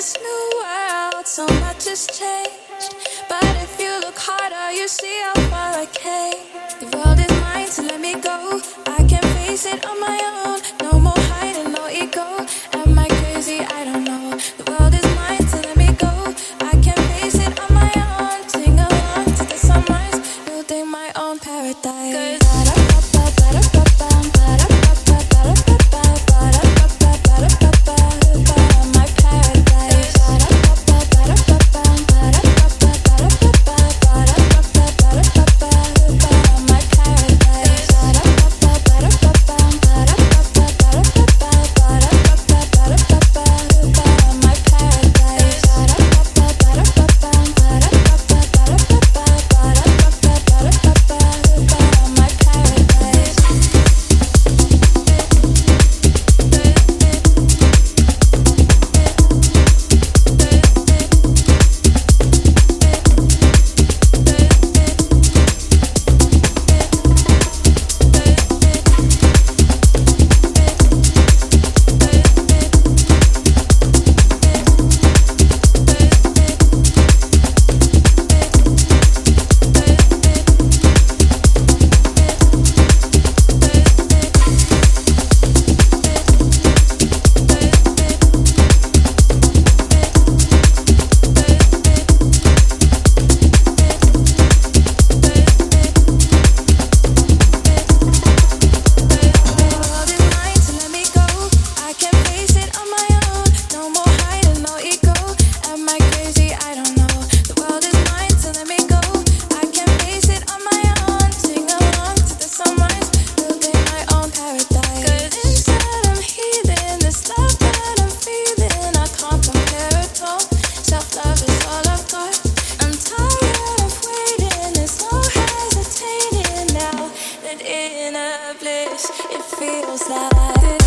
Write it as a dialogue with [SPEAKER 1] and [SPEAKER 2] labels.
[SPEAKER 1] this new world, so much has changed. But if you look harder, you see how far I came. The world is mine, so let me go. I can face it on my own. No more hiding, no ego. Am I crazy? I don't know. The world is mine, so let me go. I can face it on my own. Sing along to the sunrise, building my own paradise. Cause it feels like